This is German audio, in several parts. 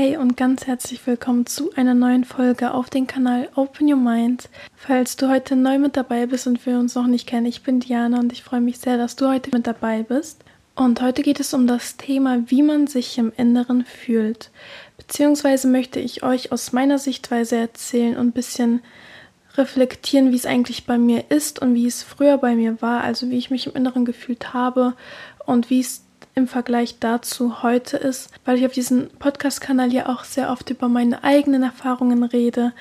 Hey und ganz herzlich willkommen zu einer neuen Folge auf dem Kanal Open Your Mind. Falls du heute neu mit dabei bist und wir uns noch nicht kennen, ich bin Diana und ich freue mich sehr, dass du heute mit dabei bist. Und heute geht es um das Thema, wie man sich im Inneren fühlt. Beziehungsweise möchte ich euch aus meiner Sichtweise erzählen und ein bisschen reflektieren, wie es eigentlich bei mir ist und wie es früher bei mir war, also wie ich mich im Inneren gefühlt habe und wie es im Vergleich dazu heute ist, weil ich auf diesem Podcast-Kanal ja auch sehr oft über meine eigenen Erfahrungen rede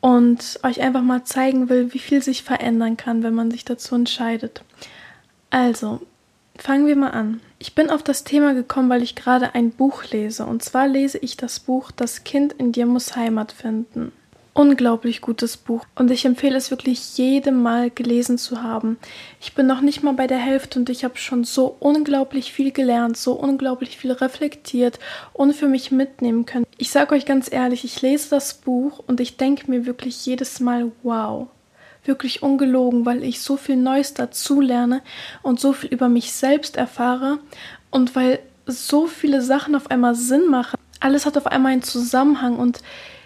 und euch einfach mal zeigen will, wie viel sich verändern kann, wenn man sich dazu entscheidet. Also, fangen wir mal an. Ich bin auf das Thema gekommen, weil ich gerade ein Buch lese. Und zwar lese ich das Buch Das Kind in dir muss Heimat finden unglaublich gutes Buch und ich empfehle es wirklich jedem Mal gelesen zu haben. Ich bin noch nicht mal bei der Hälfte und ich habe schon so unglaublich viel gelernt, so unglaublich viel reflektiert und für mich mitnehmen können. Ich sage euch ganz ehrlich, ich lese das Buch und ich denke mir wirklich jedes Mal, wow. Wirklich ungelogen, weil ich so viel Neues dazu lerne und so viel über mich selbst erfahre und weil so viele Sachen auf einmal Sinn machen. Alles hat auf einmal einen Zusammenhang und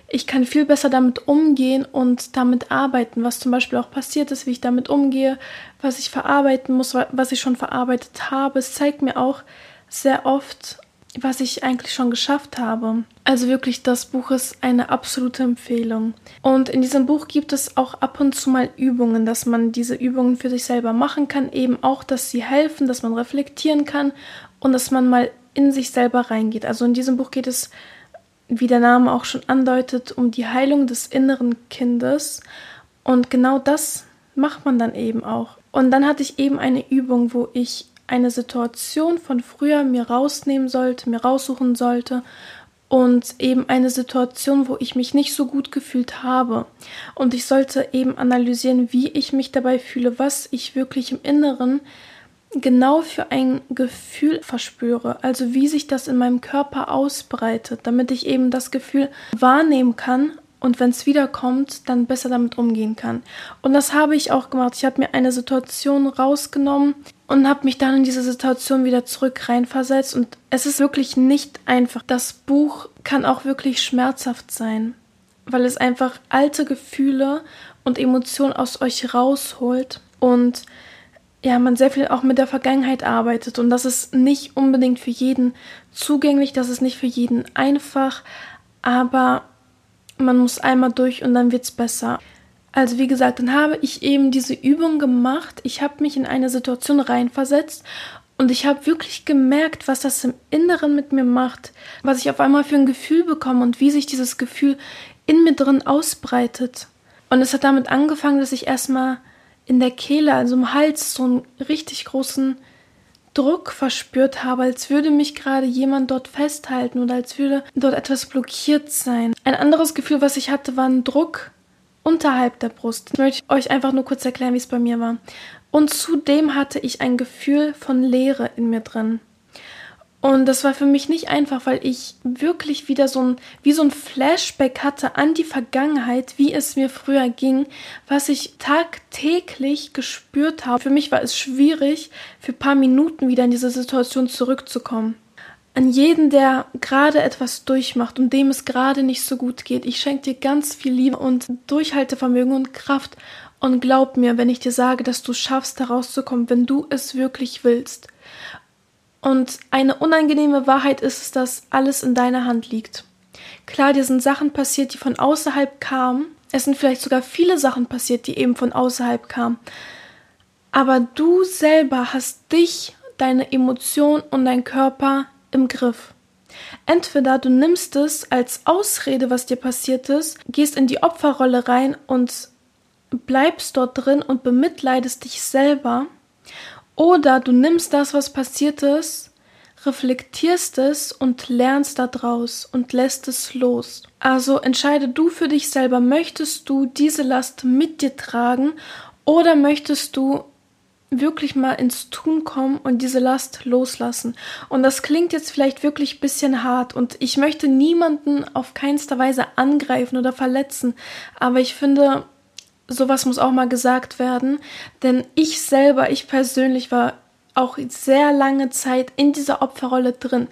ich kann viel besser damit umgehen und damit arbeiten, was zum Beispiel auch passiert ist, wie ich damit umgehe, was ich verarbeiten muss, was ich schon verarbeitet habe. Es zeigt mir auch sehr oft, was ich eigentlich schon geschafft habe. Also wirklich, das Buch ist eine absolute Empfehlung. Und in diesem Buch gibt es auch ab und zu mal Übungen, dass man diese Übungen für sich selber machen kann, eben auch, dass sie helfen, dass man reflektieren kann und dass man mal in sich selber reingeht. Also in diesem Buch geht es wie der Name auch schon andeutet, um die Heilung des inneren Kindes. Und genau das macht man dann eben auch. Und dann hatte ich eben eine Übung, wo ich eine Situation von früher mir rausnehmen sollte, mir raussuchen sollte und eben eine Situation, wo ich mich nicht so gut gefühlt habe. Und ich sollte eben analysieren, wie ich mich dabei fühle, was ich wirklich im Inneren genau für ein Gefühl verspüre, also wie sich das in meinem Körper ausbreitet, damit ich eben das Gefühl wahrnehmen kann und wenn es wiederkommt, dann besser damit umgehen kann. Und das habe ich auch gemacht. Ich habe mir eine Situation rausgenommen und habe mich dann in diese Situation wieder zurück reinversetzt und es ist wirklich nicht einfach. Das Buch kann auch wirklich schmerzhaft sein, weil es einfach alte Gefühle und Emotionen aus euch rausholt und ja, man sehr viel auch mit der Vergangenheit arbeitet und das ist nicht unbedingt für jeden zugänglich, das ist nicht für jeden einfach, aber man muss einmal durch und dann wird's besser. Also wie gesagt, dann habe ich eben diese Übung gemacht, ich habe mich in eine Situation reinversetzt und ich habe wirklich gemerkt, was das im Inneren mit mir macht, was ich auf einmal für ein Gefühl bekomme und wie sich dieses Gefühl in mir drin ausbreitet. Und es hat damit angefangen, dass ich erstmal in der Kehle, also im Hals, so einen richtig großen Druck verspürt habe, als würde mich gerade jemand dort festhalten oder als würde dort etwas blockiert sein. Ein anderes Gefühl, was ich hatte, war ein Druck unterhalb der Brust. Ich möchte euch einfach nur kurz erklären, wie es bei mir war. Und zudem hatte ich ein Gefühl von Leere in mir drin. Und das war für mich nicht einfach, weil ich wirklich wieder so ein, wie so ein Flashback hatte an die Vergangenheit, wie es mir früher ging, was ich tagtäglich gespürt habe. Für mich war es schwierig, für ein paar Minuten wieder in diese Situation zurückzukommen. An jeden, der gerade etwas durchmacht und dem es gerade nicht so gut geht, ich schenke dir ganz viel Liebe und Durchhaltevermögen und Kraft und glaub mir, wenn ich dir sage, dass du schaffst, herauszukommen, wenn du es wirklich willst. Und eine unangenehme Wahrheit ist es, dass alles in deiner Hand liegt. Klar, dir sind Sachen passiert, die von außerhalb kamen. Es sind vielleicht sogar viele Sachen passiert, die eben von außerhalb kamen. Aber du selber hast dich, deine Emotion und dein Körper im Griff. Entweder du nimmst es als Ausrede, was dir passiert ist, gehst in die Opferrolle rein und bleibst dort drin und bemitleidest dich selber, oder du nimmst das, was passiert ist, reflektierst es und lernst daraus und lässt es los. Also entscheide du für dich selber, möchtest du diese Last mit dir tragen oder möchtest du wirklich mal ins Tun kommen und diese Last loslassen. Und das klingt jetzt vielleicht wirklich ein bisschen hart und ich möchte niemanden auf keinster Weise angreifen oder verletzen, aber ich finde, sowas muss auch mal gesagt werden, denn ich selber, ich persönlich war auch sehr lange Zeit in dieser Opferrolle drin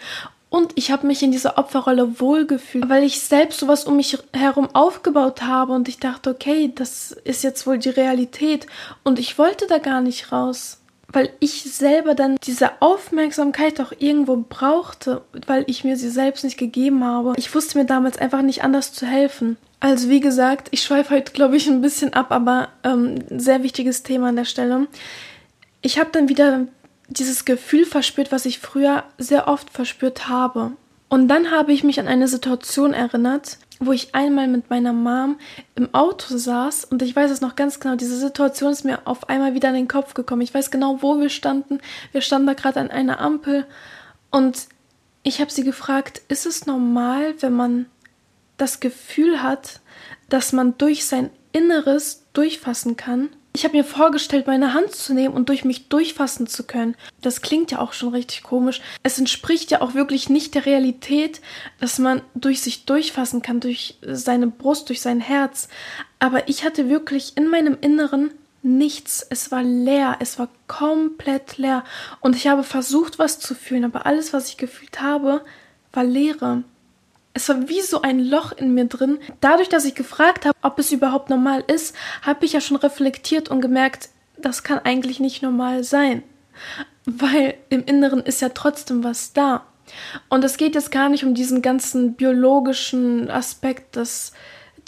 Und ich habe mich in dieser Opferrolle wohlgefühlt, weil ich selbst sowas um mich herum aufgebaut habe und ich dachte, okay, das ist jetzt wohl die Realität und ich wollte da gar nicht raus weil ich selber dann diese Aufmerksamkeit auch irgendwo brauchte, weil ich mir sie selbst nicht gegeben habe. Ich wusste mir damals einfach nicht anders zu helfen. Also wie gesagt, ich schweife heute, glaube ich, ein bisschen ab, aber ähm, sehr wichtiges Thema an der Stelle. Ich habe dann wieder dieses Gefühl verspürt, was ich früher sehr oft verspürt habe. Und dann habe ich mich an eine Situation erinnert, wo ich einmal mit meiner Mom im Auto saß und ich weiß es noch ganz genau, diese Situation ist mir auf einmal wieder in den Kopf gekommen. Ich weiß genau, wo wir standen. Wir standen da gerade an einer Ampel und ich habe sie gefragt, ist es normal, wenn man das Gefühl hat, dass man durch sein Inneres durchfassen kann? Ich habe mir vorgestellt, meine Hand zu nehmen und durch mich durchfassen zu können. Das klingt ja auch schon richtig komisch. Es entspricht ja auch wirklich nicht der Realität, dass man durch sich durchfassen kann, durch seine Brust, durch sein Herz. Aber ich hatte wirklich in meinem Inneren nichts. Es war leer. Es war komplett leer. Und ich habe versucht, was zu fühlen, aber alles, was ich gefühlt habe, war Leere. Es war wie so ein Loch in mir drin. Dadurch, dass ich gefragt habe, ob es überhaupt normal ist, habe ich ja schon reflektiert und gemerkt, das kann eigentlich nicht normal sein. Weil im Inneren ist ja trotzdem was da. Und es geht jetzt gar nicht um diesen ganzen biologischen Aspekt, dass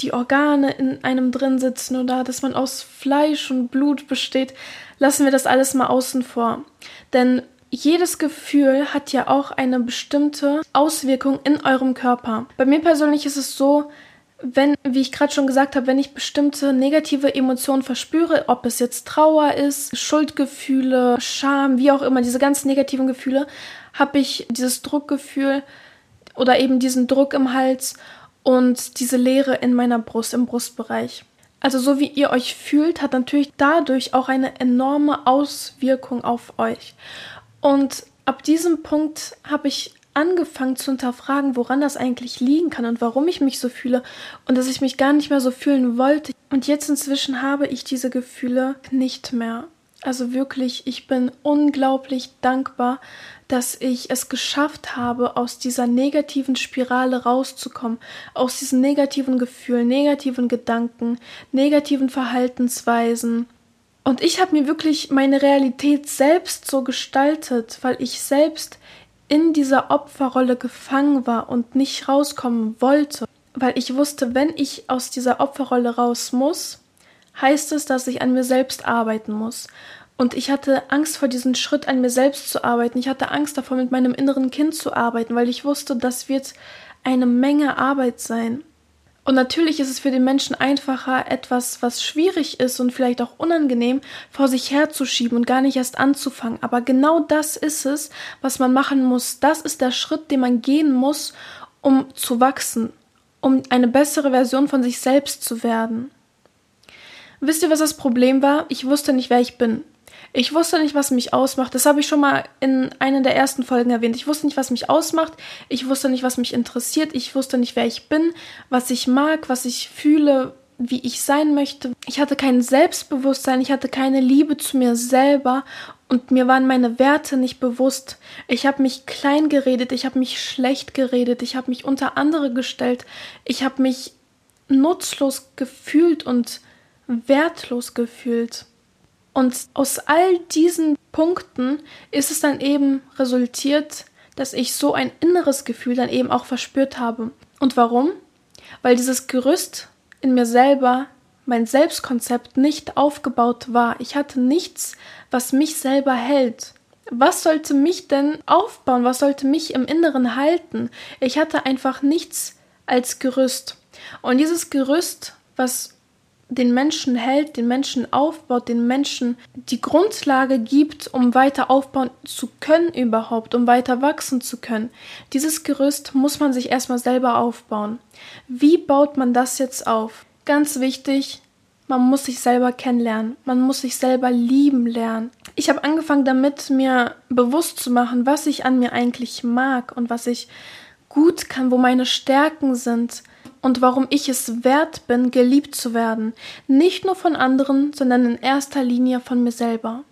die Organe in einem drin sitzen oder dass man aus Fleisch und Blut besteht. Lassen wir das alles mal außen vor. Denn jedes Gefühl hat ja auch eine bestimmte Auswirkung in eurem Körper. Bei mir persönlich ist es so, wenn, wie ich gerade schon gesagt habe, wenn ich bestimmte negative Emotionen verspüre, ob es jetzt Trauer ist, Schuldgefühle, Scham, wie auch immer, diese ganz negativen Gefühle, habe ich dieses Druckgefühl oder eben diesen Druck im Hals und diese Leere in meiner Brust, im Brustbereich. Also so wie ihr euch fühlt, hat natürlich dadurch auch eine enorme Auswirkung auf euch. Und ab diesem Punkt habe ich angefangen zu hinterfragen, woran das eigentlich liegen kann und warum ich mich so fühle und dass ich mich gar nicht mehr so fühlen wollte. Und jetzt inzwischen habe ich diese Gefühle nicht mehr. Also wirklich, ich bin unglaublich dankbar, dass ich es geschafft habe, aus dieser negativen Spirale rauszukommen, aus diesen negativen Gefühlen, negativen Gedanken, negativen Verhaltensweisen, und ich habe mir wirklich meine Realität selbst so gestaltet, weil ich selbst in dieser Opferrolle gefangen war und nicht rauskommen wollte. Weil ich wusste, wenn ich aus dieser Opferrolle raus muss, heißt es, dass ich an mir selbst arbeiten muss. Und ich hatte Angst vor diesem Schritt, an mir selbst zu arbeiten. Ich hatte Angst davor, mit meinem inneren Kind zu arbeiten, weil ich wusste, das wird eine Menge Arbeit sein. Und natürlich ist es für den Menschen einfacher, etwas, was schwierig ist und vielleicht auch unangenehm, vor sich herzuschieben und gar nicht erst anzufangen. Aber genau das ist es, was man machen muss. Das ist der Schritt, den man gehen muss, um zu wachsen, um eine bessere Version von sich selbst zu werden. Wisst ihr, was das Problem war? Ich wusste nicht, wer ich bin. Ich wusste nicht, was mich ausmacht. Das habe ich schon mal in einer der ersten Folgen erwähnt. Ich wusste nicht, was mich ausmacht. Ich wusste nicht, was mich interessiert. Ich wusste nicht, wer ich bin, was ich mag, was ich fühle, wie ich sein möchte. Ich hatte kein Selbstbewusstsein. Ich hatte keine Liebe zu mir selber. Und mir waren meine Werte nicht bewusst. Ich habe mich klein geredet. Ich habe mich schlecht geredet. Ich habe mich unter andere gestellt. Ich habe mich nutzlos gefühlt und wertlos gefühlt. Und aus all diesen Punkten ist es dann eben resultiert, dass ich so ein inneres Gefühl dann eben auch verspürt habe. Und warum? Weil dieses Gerüst in mir selber, mein Selbstkonzept nicht aufgebaut war. Ich hatte nichts, was mich selber hält. Was sollte mich denn aufbauen? Was sollte mich im Inneren halten? Ich hatte einfach nichts als Gerüst. Und dieses Gerüst, was den Menschen hält, den Menschen aufbaut, den Menschen die Grundlage gibt, um weiter aufbauen zu können überhaupt, um weiter wachsen zu können. Dieses Gerüst muss man sich erstmal selber aufbauen. Wie baut man das jetzt auf? Ganz wichtig, man muss sich selber kennenlernen, man muss sich selber lieben lernen. Ich habe angefangen damit, mir bewusst zu machen, was ich an mir eigentlich mag und was ich gut kann, wo meine Stärken sind und warum ich es wert bin, geliebt zu werden, nicht nur von anderen, sondern in erster Linie von mir selber.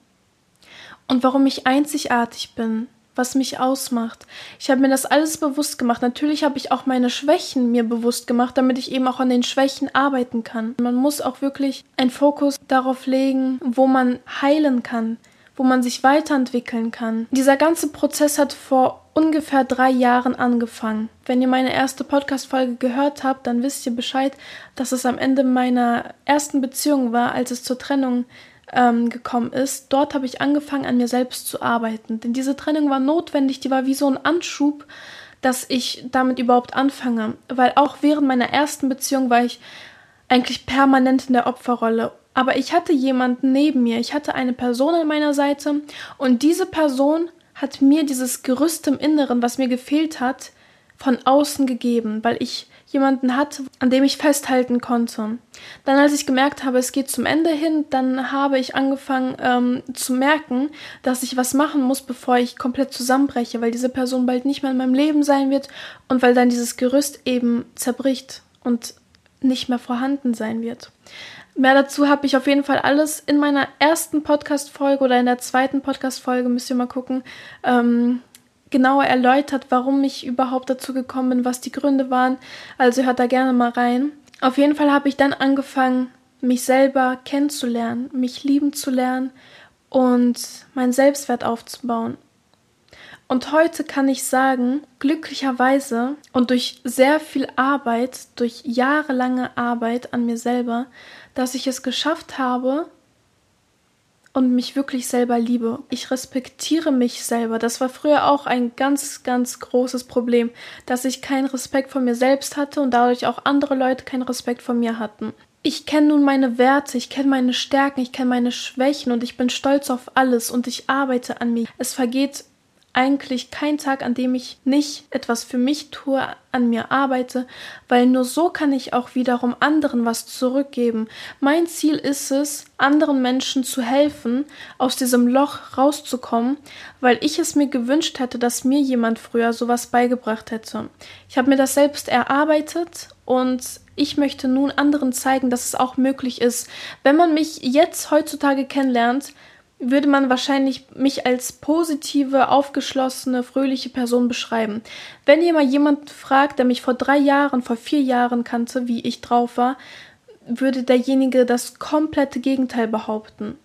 Und warum ich einzigartig bin, was mich ausmacht. Ich habe mir das alles bewusst gemacht. Natürlich habe ich auch meine Schwächen mir bewusst gemacht, damit ich eben auch an den Schwächen arbeiten kann. Man muss auch wirklich einen Fokus darauf legen, wo man heilen kann, wo man sich weiterentwickeln kann. Dieser ganze Prozess hat vor ungefähr drei Jahren angefangen. Wenn ihr meine erste Podcast-Folge gehört habt, dann wisst ihr Bescheid, dass es am Ende meiner ersten Beziehung war, als es zur Trennung ähm, gekommen ist. Dort habe ich angefangen, an mir selbst zu arbeiten. Denn diese Trennung war notwendig, die war wie so ein Anschub, dass ich damit überhaupt anfange. Weil auch während meiner ersten Beziehung war ich eigentlich permanent in der Opferrolle aber ich hatte jemanden neben mir, ich hatte eine Person an meiner Seite und diese Person hat mir dieses Gerüst im Inneren, was mir gefehlt hat, von außen gegeben, weil ich jemanden hatte, an dem ich festhalten konnte. Dann, als ich gemerkt habe, es geht zum Ende hin, dann habe ich angefangen ähm, zu merken, dass ich was machen muss, bevor ich komplett zusammenbreche, weil diese Person bald nicht mehr in meinem Leben sein wird und weil dann dieses Gerüst eben zerbricht und nicht mehr vorhanden sein wird. Mehr dazu habe ich auf jeden Fall alles in meiner ersten Podcast-Folge oder in der zweiten Podcast-Folge, müsst ihr mal gucken, ähm, genauer erläutert, warum ich überhaupt dazu gekommen bin, was die Gründe waren. Also hört da gerne mal rein. Auf jeden Fall habe ich dann angefangen, mich selber kennenzulernen, mich lieben zu lernen und meinen Selbstwert aufzubauen. Und heute kann ich sagen, glücklicherweise und durch sehr viel Arbeit, durch jahrelange Arbeit an mir selber, dass ich es geschafft habe und mich wirklich selber liebe. Ich respektiere mich selber. Das war früher auch ein ganz, ganz großes Problem, dass ich keinen Respekt vor mir selbst hatte und dadurch auch andere Leute keinen Respekt vor mir hatten. Ich kenne nun meine Werte, ich kenne meine Stärken, ich kenne meine Schwächen und ich bin stolz auf alles und ich arbeite an mir. Es vergeht eigentlich kein Tag, an dem ich nicht etwas für mich tue, an mir arbeite, weil nur so kann ich auch wiederum anderen was zurückgeben. Mein Ziel ist es, anderen Menschen zu helfen, aus diesem Loch rauszukommen, weil ich es mir gewünscht hätte, dass mir jemand früher sowas beigebracht hätte. Ich habe mir das selbst erarbeitet und ich möchte nun anderen zeigen, dass es auch möglich ist. Wenn man mich jetzt heutzutage kennenlernt, würde man wahrscheinlich mich als positive, aufgeschlossene, fröhliche Person beschreiben. Wenn mal jemand fragt, der mich vor drei Jahren, vor vier Jahren kannte, wie ich drauf war, würde derjenige das komplette Gegenteil behaupten.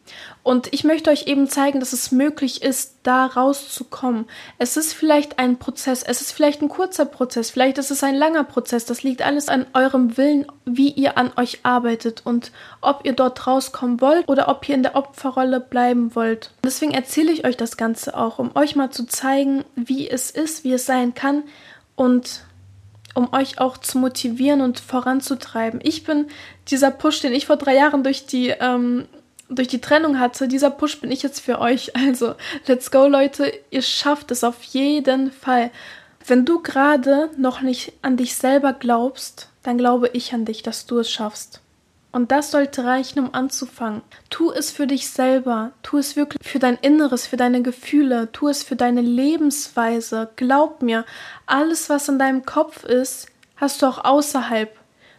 Und ich möchte euch eben zeigen, dass es möglich ist, da rauszukommen. Es ist vielleicht ein Prozess, es ist vielleicht ein kurzer Prozess, vielleicht ist es ein langer Prozess. Das liegt alles an eurem Willen, wie ihr an euch arbeitet und ob ihr dort rauskommen wollt oder ob ihr in der Opferrolle bleiben wollt. deswegen erzähle ich euch das Ganze auch, um euch mal zu zeigen, wie es ist, wie es sein kann und um euch auch zu motivieren und voranzutreiben. Ich bin dieser Push, den ich vor drei Jahren durch die, ähm, durch die Trennung hatte, dieser Push bin ich jetzt für euch. Also, let's go, Leute. Ihr schafft es auf jeden Fall. Wenn du gerade noch nicht an dich selber glaubst, dann glaube ich an dich, dass du es schaffst. Und das sollte reichen, um anzufangen. Tu es für dich selber. Tu es wirklich für dein Inneres, für deine Gefühle. Tu es für deine Lebensweise. Glaub mir, alles, was in deinem Kopf ist, hast du auch außerhalb.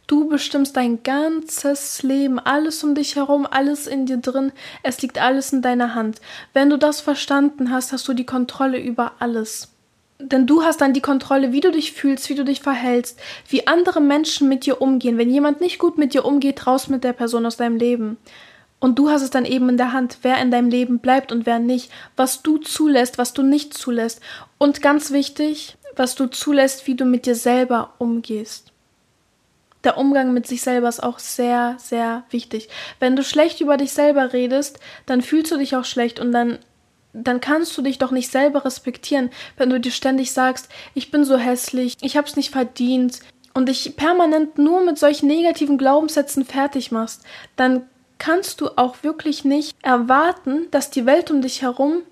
Du bestimmst dein ganzes Leben, alles um dich herum, alles in dir drin. Es liegt alles in deiner Hand. Wenn du das verstanden hast, hast du die Kontrolle über alles. Denn du hast dann die Kontrolle, wie du dich fühlst, wie du dich verhältst, wie andere Menschen mit dir umgehen. Wenn jemand nicht gut mit dir umgeht, raus mit der Person aus deinem Leben. Und du hast es dann eben in der Hand, wer in deinem Leben bleibt und wer nicht, was du zulässt, was du nicht zulässt. Und ganz wichtig, was du zulässt, wie du mit dir selber umgehst. Der Umgang mit sich selber ist auch sehr, sehr wichtig. Wenn du schlecht über dich selber redest, dann fühlst du dich auch schlecht und dann dann kannst du dich doch nicht selber respektieren, wenn du dir ständig sagst, ich bin so hässlich, ich hab's nicht verdient und dich permanent nur mit solchen negativen Glaubenssätzen fertig machst, dann kannst du auch wirklich nicht erwarten, dass die Welt um dich herum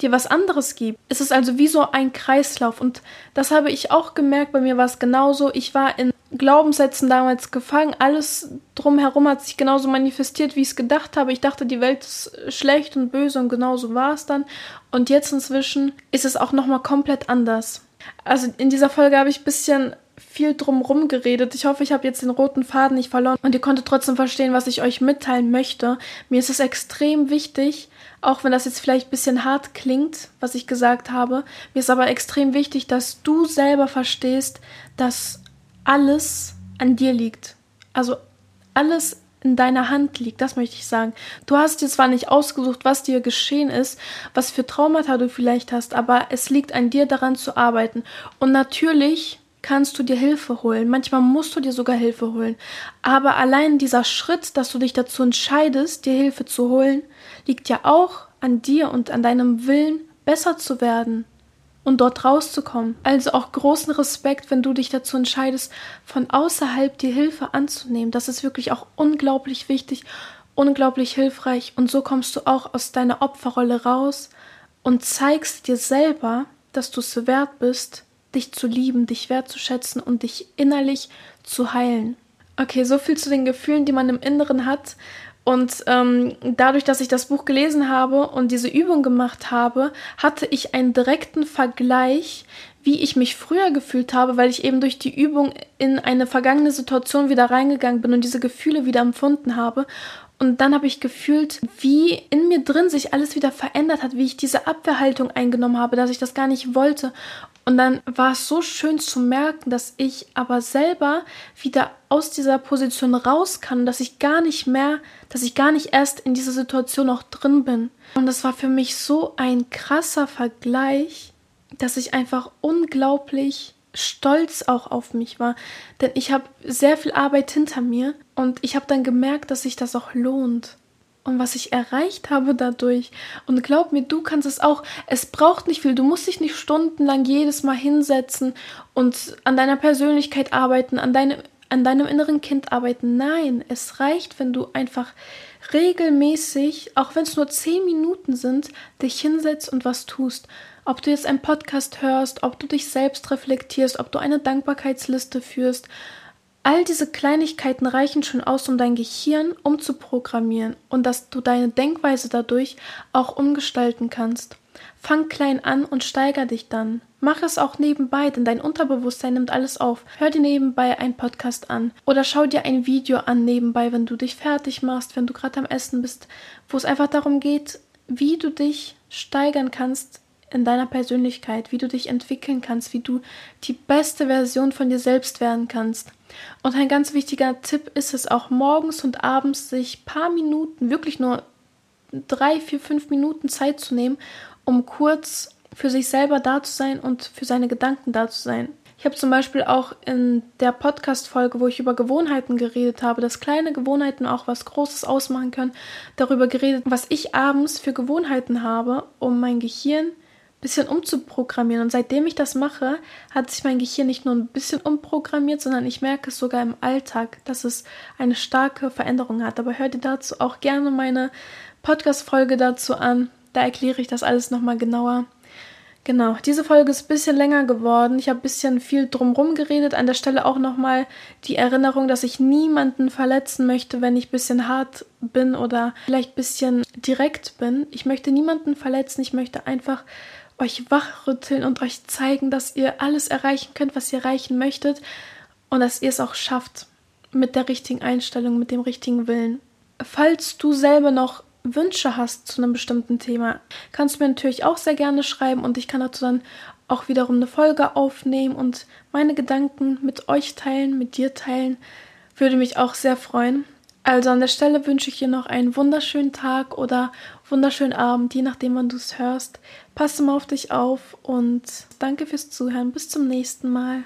dir was anderes gibt. Es ist also wie so ein Kreislauf und das habe ich auch gemerkt, bei mir war es genauso. Ich war in Glaubenssätzen damals gefangen. Alles drumherum hat sich genauso manifestiert, wie ich es gedacht habe. Ich dachte, die Welt ist schlecht und böse und genauso war es dann. Und jetzt inzwischen ist es auch nochmal komplett anders. Also in dieser Folge habe ich ein bisschen viel drumrum geredet. Ich hoffe, ich habe jetzt den roten Faden nicht verloren und ihr konntet trotzdem verstehen, was ich euch mitteilen möchte. Mir ist es extrem wichtig, auch wenn das jetzt vielleicht ein bisschen hart klingt, was ich gesagt habe. Mir ist aber extrem wichtig, dass du selber verstehst, dass alles an dir liegt. Also alles in deiner Hand liegt, das möchte ich sagen. Du hast dir zwar nicht ausgesucht, was dir geschehen ist, was für Traumata du vielleicht hast, aber es liegt an dir daran zu arbeiten. Und natürlich kannst du dir Hilfe holen. Manchmal musst du dir sogar Hilfe holen. Aber allein dieser Schritt, dass du dich dazu entscheidest, dir Hilfe zu holen, liegt ja auch an dir und an deinem Willen, besser zu werden und dort rauszukommen. Also auch großen Respekt, wenn du dich dazu entscheidest, von außerhalb die Hilfe anzunehmen. Das ist wirklich auch unglaublich wichtig, unglaublich hilfreich. Und so kommst du auch aus deiner Opferrolle raus und zeigst dir selber, dass du es wert bist, dich zu lieben, dich wertzuschätzen und dich innerlich zu heilen. Okay, so viel zu den Gefühlen, die man im Inneren hat. Und ähm, dadurch, dass ich das Buch gelesen habe und diese Übung gemacht habe, hatte ich einen direkten Vergleich, wie ich mich früher gefühlt habe, weil ich eben durch die Übung in eine vergangene Situation wieder reingegangen bin und diese Gefühle wieder empfunden habe. Und dann habe ich gefühlt, wie in mir drin sich alles wieder verändert hat, wie ich diese Abwehrhaltung eingenommen habe, dass ich das gar nicht wollte. Und dann war es so schön zu merken, dass ich aber selber wieder aus dieser Position raus kann, dass ich gar nicht mehr, dass ich gar nicht erst in dieser Situation noch drin bin. Und das war für mich so ein krasser Vergleich, dass ich einfach unglaublich stolz auch auf mich war. Denn ich habe sehr viel Arbeit hinter mir und ich habe dann gemerkt, dass sich das auch lohnt und was ich erreicht habe dadurch. Und glaub mir, du kannst es auch. Es braucht nicht viel. Du musst dich nicht stundenlang jedes Mal hinsetzen und an deiner Persönlichkeit arbeiten, an, deine, an deinem inneren Kind arbeiten. Nein, es reicht, wenn du einfach regelmäßig, auch wenn es nur zehn Minuten sind, dich hinsetzt und was tust. Ob du jetzt einen Podcast hörst, ob du dich selbst reflektierst, ob du eine Dankbarkeitsliste führst, All diese Kleinigkeiten reichen schon aus, um dein Gehirn umzuprogrammieren und dass du deine Denkweise dadurch auch umgestalten kannst. Fang klein an und steiger dich dann. Mach es auch nebenbei, denn dein Unterbewusstsein nimmt alles auf. Hör dir nebenbei einen Podcast an oder schau dir ein Video an nebenbei, wenn du dich fertig machst, wenn du gerade am Essen bist, wo es einfach darum geht, wie du dich steigern kannst in deiner Persönlichkeit, wie du dich entwickeln kannst, wie du die beste Version von dir selbst werden kannst. Und ein ganz wichtiger Tipp ist es auch morgens und abends sich paar Minuten, wirklich nur drei, vier, fünf Minuten Zeit zu nehmen, um kurz für sich selber da zu sein und für seine Gedanken da zu sein. Ich habe zum Beispiel auch in der Podcast-Folge, wo ich über Gewohnheiten geredet habe, dass kleine Gewohnheiten auch was Großes ausmachen können, darüber geredet, was ich abends für Gewohnheiten habe, um mein Gehirn bisschen umzuprogrammieren. Und seitdem ich das mache, hat sich mein Gehirn nicht nur ein bisschen umprogrammiert, sondern ich merke es sogar im Alltag, dass es eine starke Veränderung hat. Aber hör dir dazu auch gerne meine Podcast-Folge dazu an. Da erkläre ich das alles nochmal genauer. Genau, diese Folge ist ein bisschen länger geworden. Ich habe ein bisschen viel drumrum geredet. An der Stelle auch nochmal die Erinnerung, dass ich niemanden verletzen möchte, wenn ich ein bisschen hart bin oder vielleicht ein bisschen direkt bin. Ich möchte niemanden verletzen. Ich möchte einfach euch wachrütteln und euch zeigen, dass ihr alles erreichen könnt, was ihr erreichen möchtet und dass ihr es auch schafft mit der richtigen Einstellung, mit dem richtigen Willen. Falls du selber noch Wünsche hast zu einem bestimmten Thema, kannst du mir natürlich auch sehr gerne schreiben und ich kann dazu dann auch wiederum eine Folge aufnehmen und meine Gedanken mit euch teilen, mit dir teilen. Würde mich auch sehr freuen. Also an der Stelle wünsche ich dir noch einen wunderschönen Tag oder wunderschönen Abend, je nachdem, wann du es hörst. Passe mal auf dich auf und danke fürs Zuhören. Bis zum nächsten Mal.